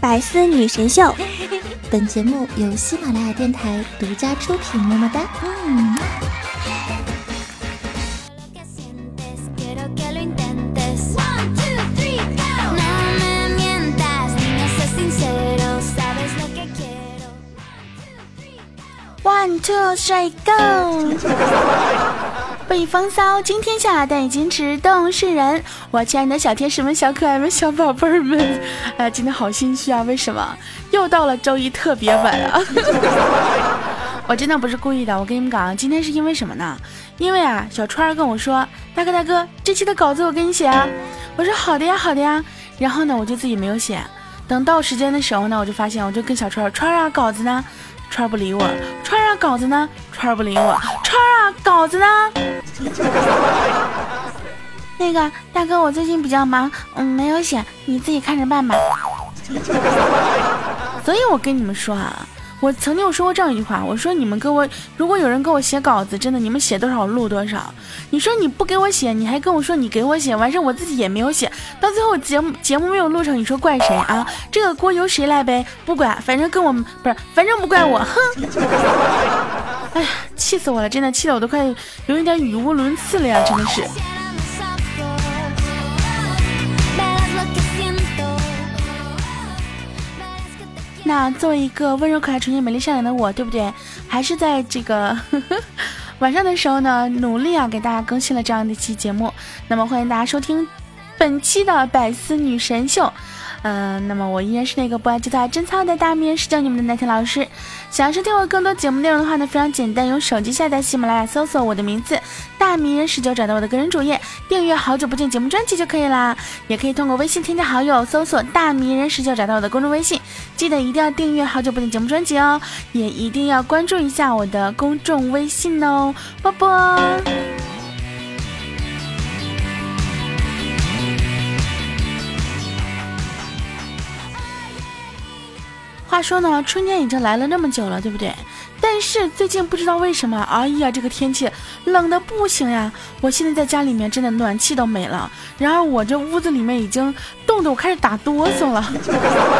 百思女神秀，本节目由喜马拉雅电台独家出品。么么哒。嗯。One two three go。北方骚，惊天下，但已矜持动世人。我亲爱的小天使们、小可爱们、小宝贝儿们，哎，今天好心虚啊！为什么？又到了周一特别晚啊！我真的不是故意的，我跟你们讲，今天是因为什么呢？因为啊，小川儿跟我说：“大哥大哥，这期的稿子我给你写啊。”我说：“好的呀，好的呀。”然后呢，我就自己没有写。等到时间的时候呢，我就发现，我就跟小川：“川啊，稿子呢？”川不理我。川儿啊，稿子呢？川不理我。川儿啊，稿子呢？那个大哥，我最近比较忙，嗯，没有写，你自己看着办吧。所以我跟你们说啊，我曾经有说过这样一句话，我说你们给我，如果有人给我写稿子，真的，你们写多少录多少。你说你不给我写，你还跟我说你给我写，完事我自己也没有写，到最后节目节目没有录成，你说怪谁啊？这个锅由谁来背？不管，反正跟我不是，反正不怪我，哼。哎呀，气死我了！真的气得我都快有一点语无伦次了呀！真的是。那作为一个温柔可爱、纯洁美丽善良的我，对不对？还是在这个 晚上的时候呢，努力啊，给大家更新了这样的一期节目。那么欢迎大家收听本期的百思女神秀。嗯，那么我依然是那个不爱记错、爱真操的大名，是教你们的奶甜老师。想要收听我更多节目内容的话呢，非常简单，用手机下载喜马拉雅，搜索我的名字“大名人十九”，找到我的个人主页，订阅好久不见节目专辑就可以啦。也可以通过微信添加好友，搜索“大名人十九”，找到我的公众微信。记得一定要订阅好久不见节目专辑哦，也一定要关注一下我的公众微信哦，啵啵。话说呢，春天已经来了那么久了，对不对？但是最近不知道为什么，哎呀，这个天气冷的不行呀！我现在在家里面真的暖气都没了，然而我这屋子里面已经冻得我开始打哆嗦了。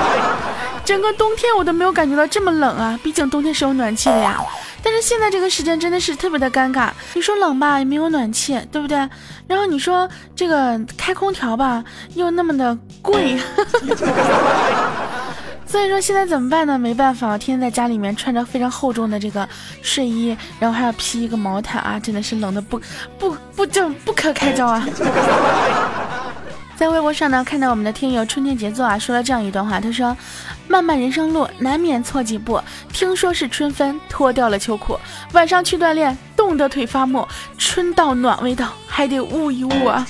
整个冬天我都没有感觉到这么冷啊！毕竟冬天是有暖气的呀。但是现在这个时间真的是特别的尴尬，你说冷吧，也没有暖气，对不对？然后你说这个开空调吧，又那么的贵。所以说现在怎么办呢？没办法，天天在家里面穿着非常厚重的这个睡衣，然后还要披一个毛毯啊，真的是冷的不不不就不可开交啊！在微博上呢，看到我们的听友春天杰作啊，说了这样一段话，他说：“漫漫人生路，难免错几步。听说是春分，脱掉了秋裤，晚上去锻炼，冻得腿发木。春到暖未到，还得捂一捂啊。”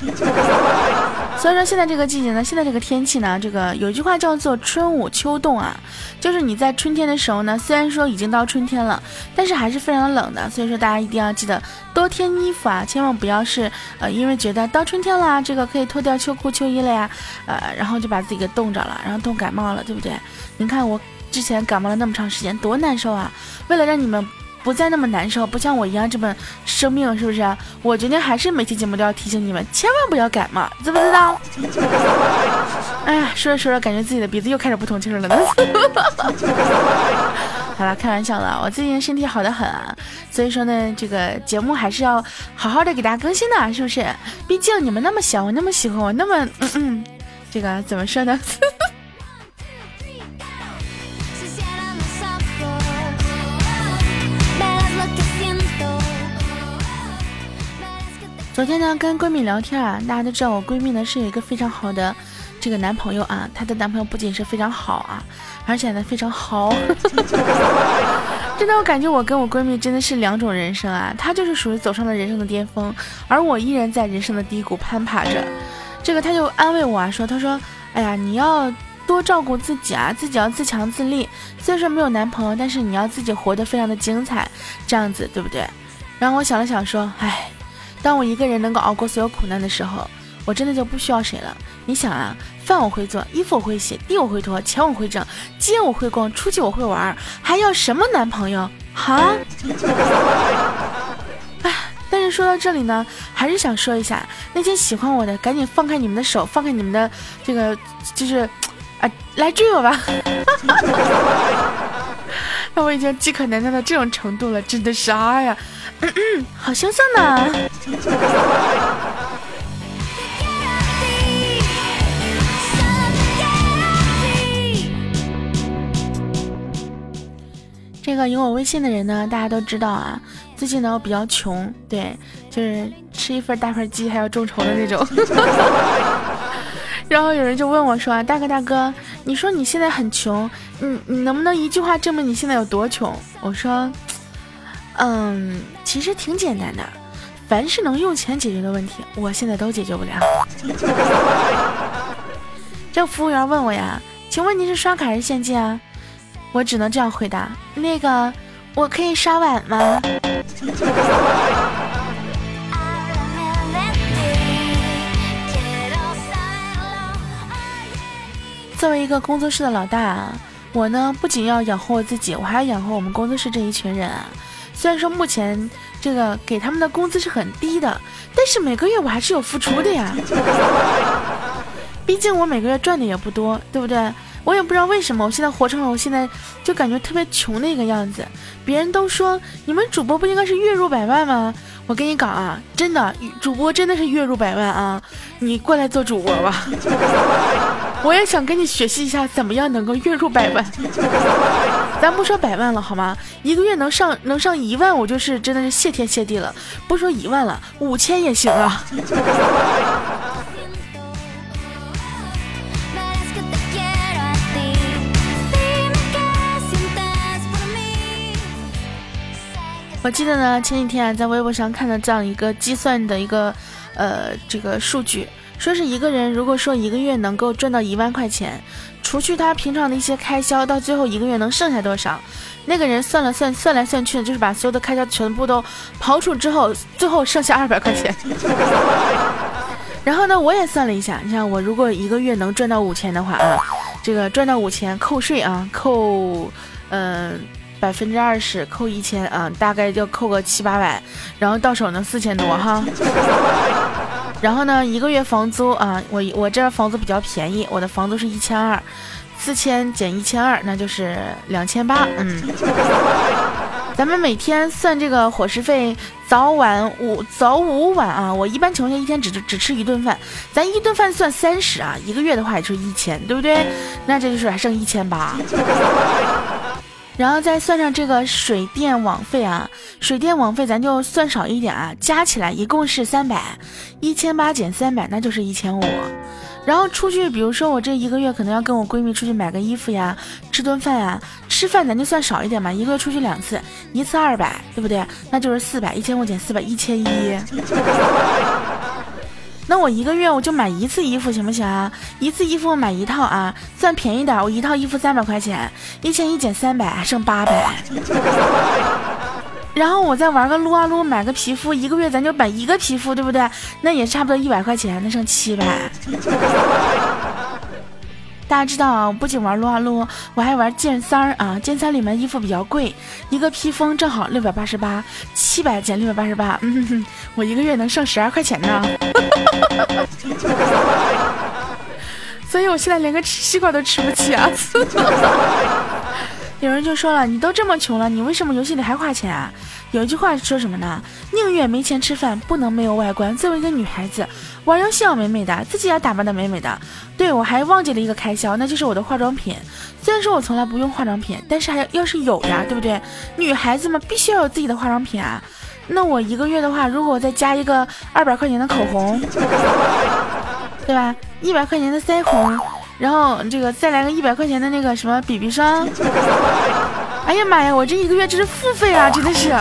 所以说现在这个季节呢，现在这个天气呢，这个有一句话叫做春捂秋冻啊，就是你在春天的时候呢，虽然说已经到春天了，但是还是非常冷的。所以说大家一定要记得多添衣服啊，千万不要是呃因为觉得到春天了，这个可以脱掉秋裤秋衣了呀，呃，然后就把自己给冻着了，然后冻感冒了，对不对？您看我之前感冒了那么长时间，多难受啊！为了让你们。不再那么难受，不像我一样这么生病，是不是？我决定还是每期节目都要提醒你们，千万不要感冒，知不知道？哎呀，说着说着，感觉自己的鼻子又开始不通气了呢。好了，开玩笑了，我最近身体好的很，所以说呢，这个节目还是要好好的给大家更新的，是不是？毕竟你们那么小，我那么喜欢我，那么嗯嗯，这个怎么说呢？昨天呢，跟闺蜜聊天啊，大家都知道我闺蜜呢是有一个非常好的这个男朋友啊，她的男朋友不仅是非常好啊，而且呢非常豪。真的，我感觉我跟我闺蜜真的是两种人生啊，她就是属于走上了人生的巅峰，而我依然在人生的低谷攀爬着。这个她就安慰我啊，说她说，哎呀，你要多照顾自己啊，自己要自强自立。虽然说没有男朋友，但是你要自己活得非常的精彩，这样子对不对？然后我想了想说，唉。当我一个人能够熬过所有苦难的时候，我真的就不需要谁了。你想啊，饭我会做，衣服我会洗，地我会拖，钱我会挣，街我会逛，出去我会玩，还要什么男朋友？哈？哎，但是说到这里呢，还是想说一下，那些喜欢我的，赶紧放开你们的手，放开你们的这个，就是，啊，来追我吧。那我已经饥渴难耐到这种程度了，真的是啊呀，好羞涩呢。这个有我微信的人呢，大家都知道啊。最近呢，我比较穷，对，就是吃一份大盘鸡还要众筹的那种。然后有人就问我说：“大哥大哥，你说你现在很穷，你你能不能一句话证明你现在有多穷？”我说：“嗯，其实挺简单的，凡是能用钱解决的问题，我现在都解决不了。”这服务员问我呀：“请问您是刷卡还是现金啊？”我只能这样回答：那个，我可以刷碗吗？作为一个工作室的老大啊，我呢不仅要养活我自己，我还要养活我们工作室这一群人啊。虽然说目前这个给他们的工资是很低的，但是每个月我还是有付出的呀。毕竟我每个月赚的也不多，对不对？我也不知道为什么，我现在活成了我现在就感觉特别穷的一个样子。别人都说你们主播不应该是月入百万吗？我跟你讲啊，真的，主播真的是月入百万啊！你过来做主播吧，我也想跟你学习一下怎么样能够月入百万。咱不说百万了好吗？一个月能上能上一万，我就是真的是谢天谢地了。不说一万了，五千也行啊。我记得呢，前几天啊，在微博上看到这样一个计算的一个，呃，这个数据，说是一个人如果说一个月能够赚到一万块钱，除去他平常的一些开销，到最后一个月能剩下多少？那个人算了算，算来算去，就是把所有的开销全部都刨除之后，最后剩下二百块钱。然后呢，我也算了一下，你像我如果一个月能赚到五千的话啊，这个赚到五千扣税啊，扣，嗯。百分之二十扣一千啊，大概就扣个七八百，然后到手能四千多哈。然后呢，一个月房租啊，我我这房租比较便宜，我的房租是一千二，四千减一千二，那就是两千八。嗯，咱们每天算这个伙食费，早晚午早午晚啊，我一般情况下一天只只吃一顿饭，咱一顿饭算三十啊，一个月的话也就是一千，对不对？那这就是还剩一千八。然后再算上这个水电网费啊，水电网费咱就算少一点啊，加起来一共是三百，一千八减三百，那就是一千五。然后出去，比如说我这一个月可能要跟我闺蜜出去买个衣服呀，吃顿饭呀，吃饭咱就算少一点嘛，一个月出去两次，一次二百，对不对？那就是四百，一千五减四百，一千一。那我一个月我就买一次衣服行不行啊？一次衣服买一套啊，算便宜点，我一套衣服三百块钱，一千一减三百，还剩八百。然后我再玩个撸啊撸，买个皮肤，一个月咱就买一个皮肤，对不对？那也差不多一百块钱，那剩七百。大家知道啊，我不仅玩撸啊撸，我还玩剑三儿啊。剑三里面衣服比较贵，一个披风正好六百八十八，七百减六百八十八，嗯，我一个月能剩十二块钱呢。所以我现在连个吃西瓜都吃不起啊。有人就说了，你都这么穷了，你为什么游戏里还花钱啊？有一句话说什么呢？宁愿没钱吃饭，不能没有外观。作为一个女孩子，玩游戏要美美的，自己要打扮的美美的。对我还忘记了一个开销，那就是我的化妆品。虽然说我从来不用化妆品，但是还要是有呀，对不对？女孩子嘛，必须要有自己的化妆品啊。那我一个月的话，如果我再加一个二百块钱的口红，对吧？一百块钱的腮红。然后这个再来个一百块钱的那个什么 BB 霜，哎呀妈呀，我这一个月这是付费啊，真的是。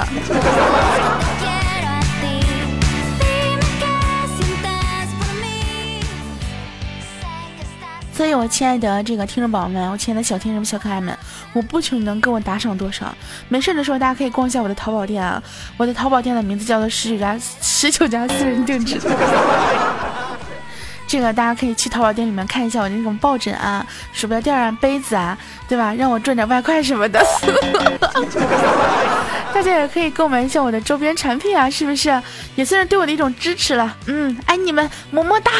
所以，我亲爱的这个听众宝宝们，我亲爱的小听众小可爱们，我不求你能给我打赏多少，没事的时候大家可以逛一下我的淘宝店啊，我的淘宝店的名字叫做十九家十九家私人定制。这个大家可以去淘宝店里面看一下我那种抱枕啊、鼠标垫啊、杯子啊，对吧？让我赚点外快什么的。大家也可以购买一下我的周边产品啊，是不是？也算是对我的一种支持了。嗯，爱你们，么么哒。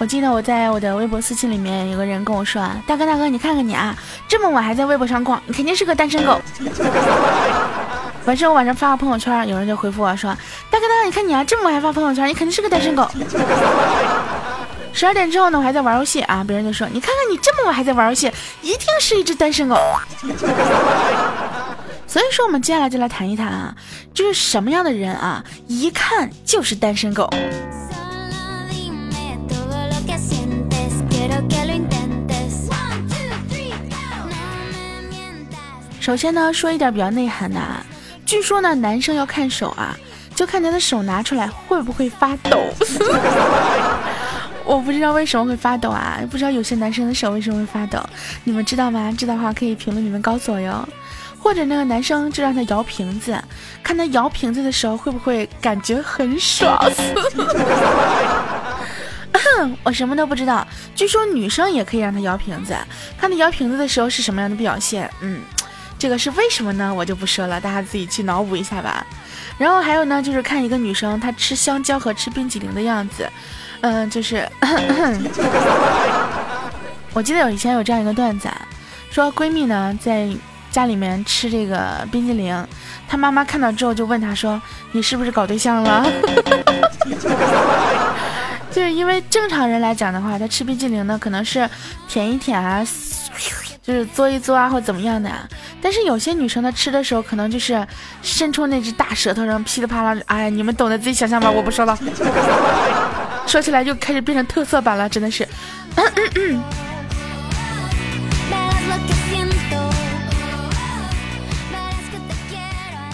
我记得我在我的微博私信里面有个人跟我说啊，大哥大哥，你看看你啊，这么晚还在微博上逛，你肯定是个单身狗。完事我晚上发个朋友圈，有人就回复我说，大哥大哥，你看你啊，这么晚还发朋友圈，你肯定是个单身狗。十二点之后呢，我还在玩游戏啊，别人就说，你看看你这么晚还在玩游戏，一定是一只单身狗。所以说，我们接下来就来谈一谈啊，就是什么样的人啊，一看就是单身狗。首先呢，说一点比较内涵的啊，据说呢，男生要看手啊，就看他的手拿出来会不会发抖。我不知道为什么会发抖啊，不知道有些男生的手为什么会发抖，你们知道吗？知道的话可以评论里面告诉我哟。或者那个男生就让他摇瓶子，看他摇瓶子的时候会不会感觉很爽。我什么都不知道，据说女生也可以让他摇瓶子，看他摇瓶子的时候是什么样的表现。嗯。这个是为什么呢？我就不说了，大家自己去脑补一下吧。然后还有呢，就是看一个女生她吃香蕉和吃冰激凌的样子，嗯，就是，我记得有以前有这样一个段子，说闺蜜呢在家里面吃这个冰激凌，她妈妈看到之后就问她说：“你是不是搞对象了？” 就是因为正常人来讲的话，她吃冰激凌呢可能是舔一舔啊。就是嘬一嘬啊，或怎么样的啊？但是有些女生她吃的时候，可能就是伸出那只大舌头，然后噼里啪啦，哎呀，你们懂得，自己想象吧，我不说了。说起来就开始变成特色版了，真的是。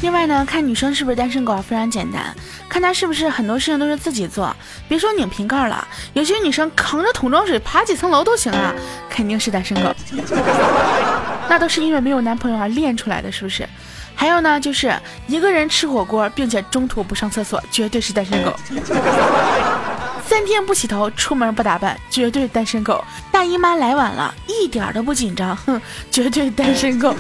另外呢，看女生是不是单身狗非常简单，看她是不是很多事情都是自己做，别说拧瓶盖了，有些女生扛着桶装水爬几层楼都行啊，肯定是单身狗。那都是因为没有男朋友而练出来的，是不是？还有呢，就是一个人吃火锅，并且中途不上厕所，绝对是单身狗。三天不洗头，出门不打扮，绝对单身狗。大姨妈来晚了，一点都不紧张，哼，绝对单身狗。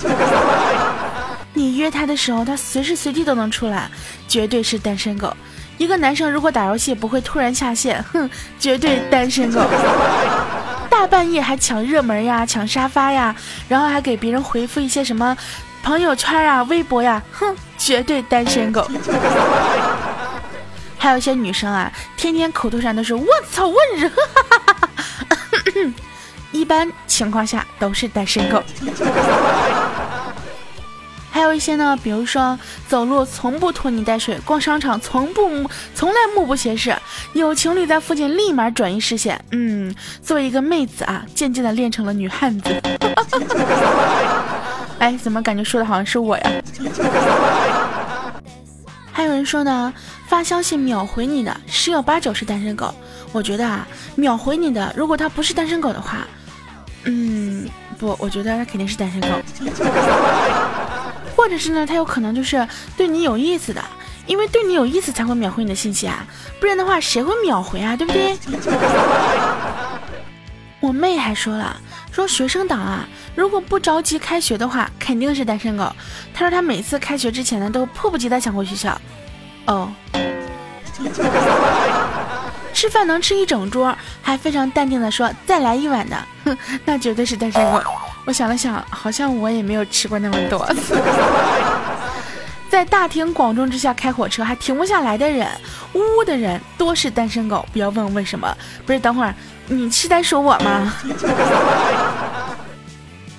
你约他的时候，他随时随地都能出来，绝对是单身狗。一个男生如果打游戏不会突然下线，哼，绝对单身狗。大半夜还抢热门呀，抢沙发呀，然后还给别人回复一些什么朋友圈啊、微博呀，哼，绝对单身狗。还有一些女生啊，天天口头禅都是我操问热，一般情况下都是单身狗。还有一些呢，比如说走路从不拖泥带水，逛商场从不从来目不斜视，有情侣在附近立马转移视线。嗯，作为一个妹子啊，渐渐的练成了女汉子。哎，怎么感觉说的好像是我呀？还有人说呢，发消息秒回你的十有八九是单身狗。我觉得啊，秒回你的，如果他不是单身狗的话，嗯，不，我觉得他肯定是单身狗。或者是呢，他有可能就是对你有意思的，因为对你有意思才会秒回你的信息啊，不然的话谁会秒回啊，对不对？我妹还说了，说学生党啊，如果不着急开学的话，肯定是单身狗。她说她每次开学之前呢，都迫不及待想回学校。哦，吃饭能吃一整桌，还非常淡定的说再来一碗的，哼，那绝对是单身狗。我想了想，好像我也没有吃过那么多。在大庭广众之下开火车还停不下来的人，呜呜的人多是单身狗。不要问为什么，不是？等会儿你是在说我吗？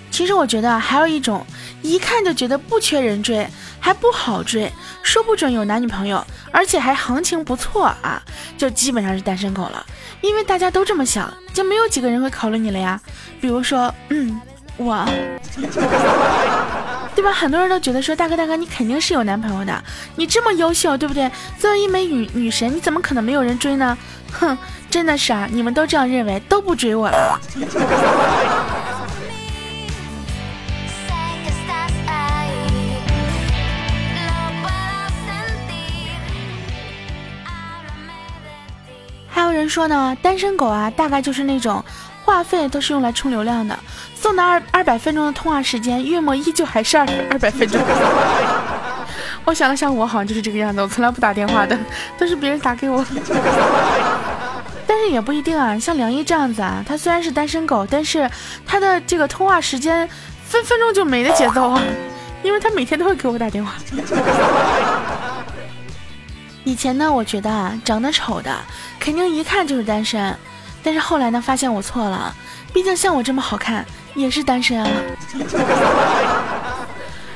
其实我觉得还有一种，一看就觉得不缺人追，还不好追，说不准有男女朋友，而且还行情不错啊，就基本上是单身狗了。因为大家都这么想，就没有几个人会考虑你了呀。比如说，嗯。我，对吧？很多人都觉得说，大哥大哥，你肯定是有男朋友的，你这么优秀，对不对？作为一枚女女神，你怎么可能没有人追呢？哼，真的是啊，你们都这样认为，都不追我了。还有人说呢，单身狗啊，大概就是那种。话费都是用来充流量的，送的二二百分钟的通话时间，月末依旧还是二二百分钟。我想了想，我好像就是这个样子，我从来不打电话的，都是别人打给我。但是也不一定啊，像梁一这样子啊，他虽然是单身狗，但是他的这个通话时间分分钟就没的节奏啊，因为他每天都会给我打电话。以前呢，我觉得啊，长得丑的肯定一看就是单身，但是后来呢，发现我错了，毕竟像我这么好看也是单身啊。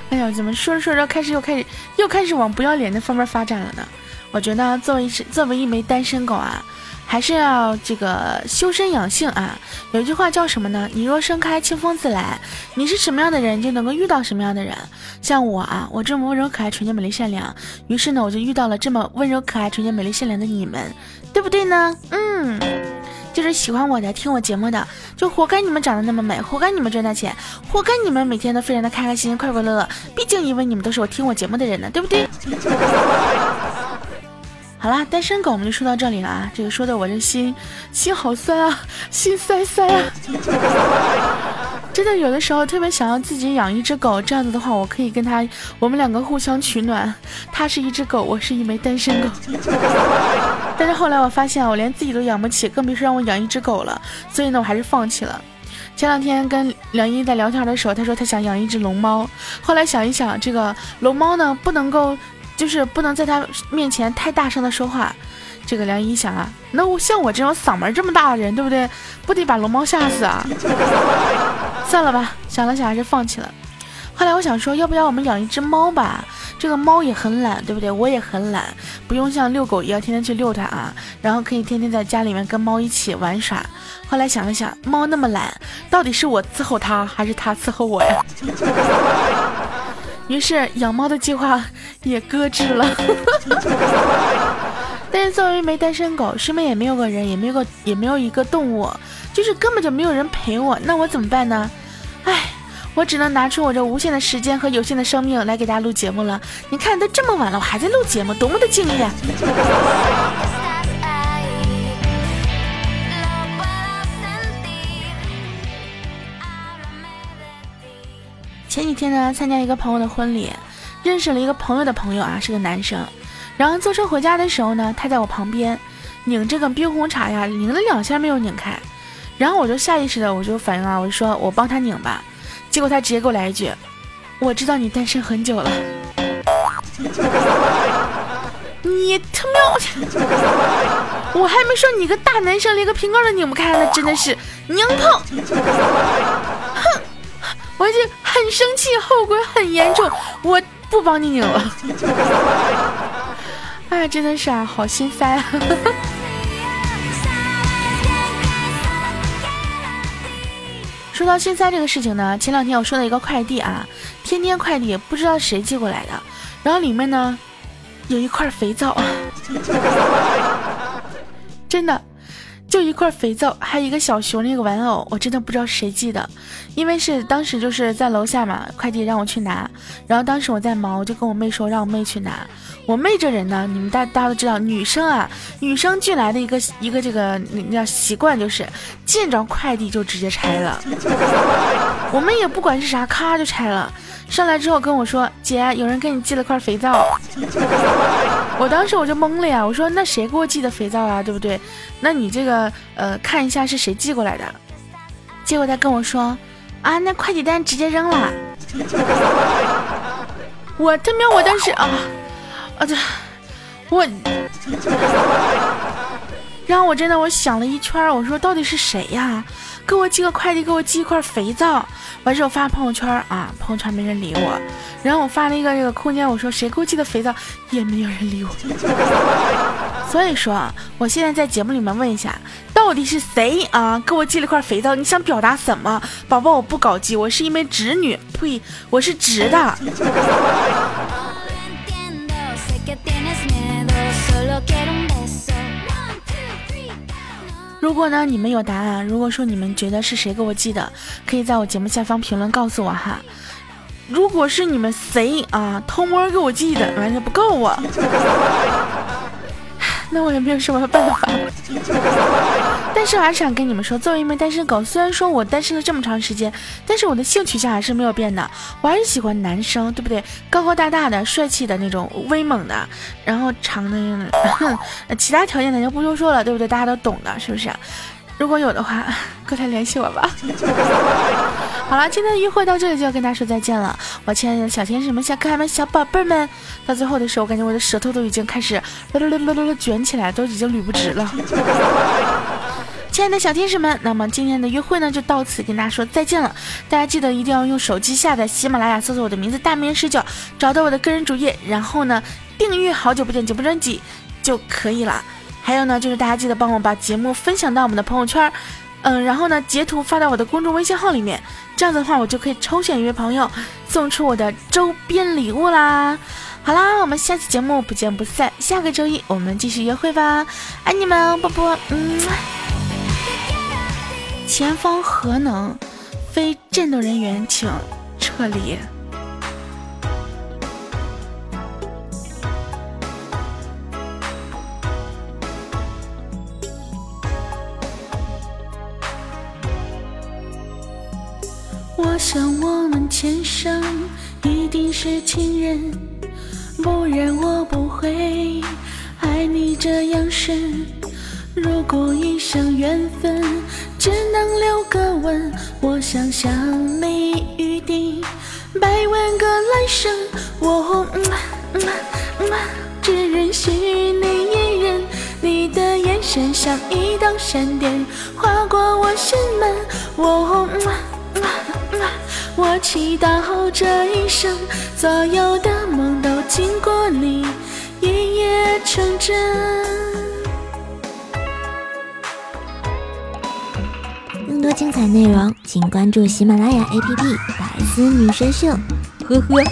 哎呀，怎么说着说着开始又开始又开始往不要脸的方面发展了呢？我觉得作为一作为一枚单身狗啊，还是要这个修身养性啊。有一句话叫什么呢？你若盛开，清风自来。你是什么样的人，就能够遇到什么样的人。像我啊，我这么温柔可爱、纯洁美丽善良，于是呢，我就遇到了这么温柔可爱、纯洁美丽善良的你们，对不对呢？嗯，就是喜欢我的、听我节目的，就活该你们长得那么美，活该你们赚大钱，活该你们每天都非常的开开心心、快快乐乐。毕竟因为你们都是我听我节目的人呢，对不对？好啦，单身狗我们就说到这里了啊！这个说的我这心心好酸啊，心塞塞啊！真的有的时候特别想要自己养一只狗，这样子的话，我可以跟他，我们两个互相取暖。他是一只狗，我是一枚单身狗。但是后来我发现，我连自己都养不起，更别说让我养一只狗了。所以呢，我还是放弃了。前两天跟梁一在聊天的时候，他说他想养一只龙猫。后来想一想，这个龙猫呢，不能够。就是不能在他面前太大声的说话，这个梁一想啊，那我像我这种嗓门这么大的人，对不对？不得把龙猫吓死啊！算了吧，想了想还是放弃了。后来我想说，要不要我们养一只猫吧？这个猫也很懒，对不对？我也很懒，不用像遛狗一样天天去遛它啊，然后可以天天在家里面跟猫一起玩耍。后来想了想，猫那么懒，到底是我伺候它，还是它伺候我呀？于是养猫的计划也搁置了。但是作为一枚单身狗，身边也没有个人，也没有个，也没有一个动物，就是根本就没有人陪我，那我怎么办呢？唉，我只能拿出我这无限的时间和有限的生命来给大家录节目了。你看都这么晚了，我还在录节目，多么的敬业！前几天呢，参加一个朋友的婚礼，认识了一个朋友的朋友啊，是个男生。然后坐车回家的时候呢，他在我旁边拧这个冰红茶呀，拧了两下没有拧开。然后我就下意识的我就反应啊，我就说我帮他拧吧。结果他直接给我来一句：“我知道你单身很久了。”你他喵！我还没说你个大男生连个瓶盖都拧不开，呢真的是娘炮！哼！我已经很生气，后果很严重，我不帮你拧了。哎，真的是啊，好心塞啊说到现在这个事情呢，前两天我收到一个快递啊，天天快递，不知道谁寄过来的，然后里面呢有一块肥皂，真的。就一块肥皂，还有一个小熊那个玩偶，我真的不知道谁寄的，因为是当时就是在楼下嘛，快递让我去拿，然后当时我在忙，我就跟我妹说让我妹去拿。我妹这人呢，你们大大家都知道，女生啊，与生俱来的一个一个这个那叫习惯就是见着快递就直接拆了。我妹也不管是啥，咔就拆了。上来之后跟我说：“姐，有人给你寄了块肥皂。”我当时我就懵了呀，我说：“那谁给我寄的肥皂啊？对不对？那你这个呃，看一下是谁寄过来的。”结果他跟我说：“啊，那快递单直接扔了。”我他喵！我当时啊啊这我，然后我真的我想了一圈，我说到底是谁呀？给我寄个快递，给我寄一块肥皂。完事我发朋友圈啊，朋友圈没人理我。然后我发了一个这个空间，我说谁给我寄的肥皂，也没有人理我。所以说啊，我现在在节目里面问一下，到底是谁啊给我寄了块肥皂？你想表达什么？宝宝，我不搞基，我是一枚直女，呸，我是直的。如果呢，你们有答案，如果说你们觉得是谁给我寄的，可以在我节目下方评论告诉我哈。如果是你们谁啊偷摸给我寄的，完全不够我。那我也没有什么办法。但是我还是想跟你们说，作为一名单身狗，虽然说我单身了这么长时间，但是我的性取向还是没有变的，我还是喜欢男生，对不对？高高大大的、帅气的那种、威猛的，然后长的，其他条件咱就不多说了，对不对？大家都懂的，是不是？如果有的话，过来联系我吧。好了，今天的约会到这里就要跟大家说再见了，我亲爱的小天使们、小可爱们、小宝贝们。到最后的时候，我感觉我的舌头都已经开始噜噜噜噜噜卷起来，都已经捋不直了。亲爱的小天使们，那么今天的约会呢，就到此跟大家说再见了。大家记得一定要用手机下载喜马拉雅，搜索我的名字大明十九，找到我的个人主页，然后呢订阅好久不见节目专辑就可以了。还有呢，就是大家记得帮我把节目分享到我们的朋友圈，嗯，然后呢截图发到我的公众微信号里面，这样的话我就可以抽选一位朋友送出我的周边礼物啦。好啦，我们下期节目不见不散，下个周一我们继续约会吧，爱你们，波波，嗯。前方核能，非战斗人员请撤离。想我们前生一定是情人，不然我不会爱你这样深。如果一生缘分只能留个吻，我想想你预定百万个来生，我只认识你一人。你的眼神像一道闪电划过我心门，我。我祈祷这一生，所有的梦都经过你一夜成真。更多精彩内容，请关注喜马拉雅 APP《百思女神秀》。呵呵。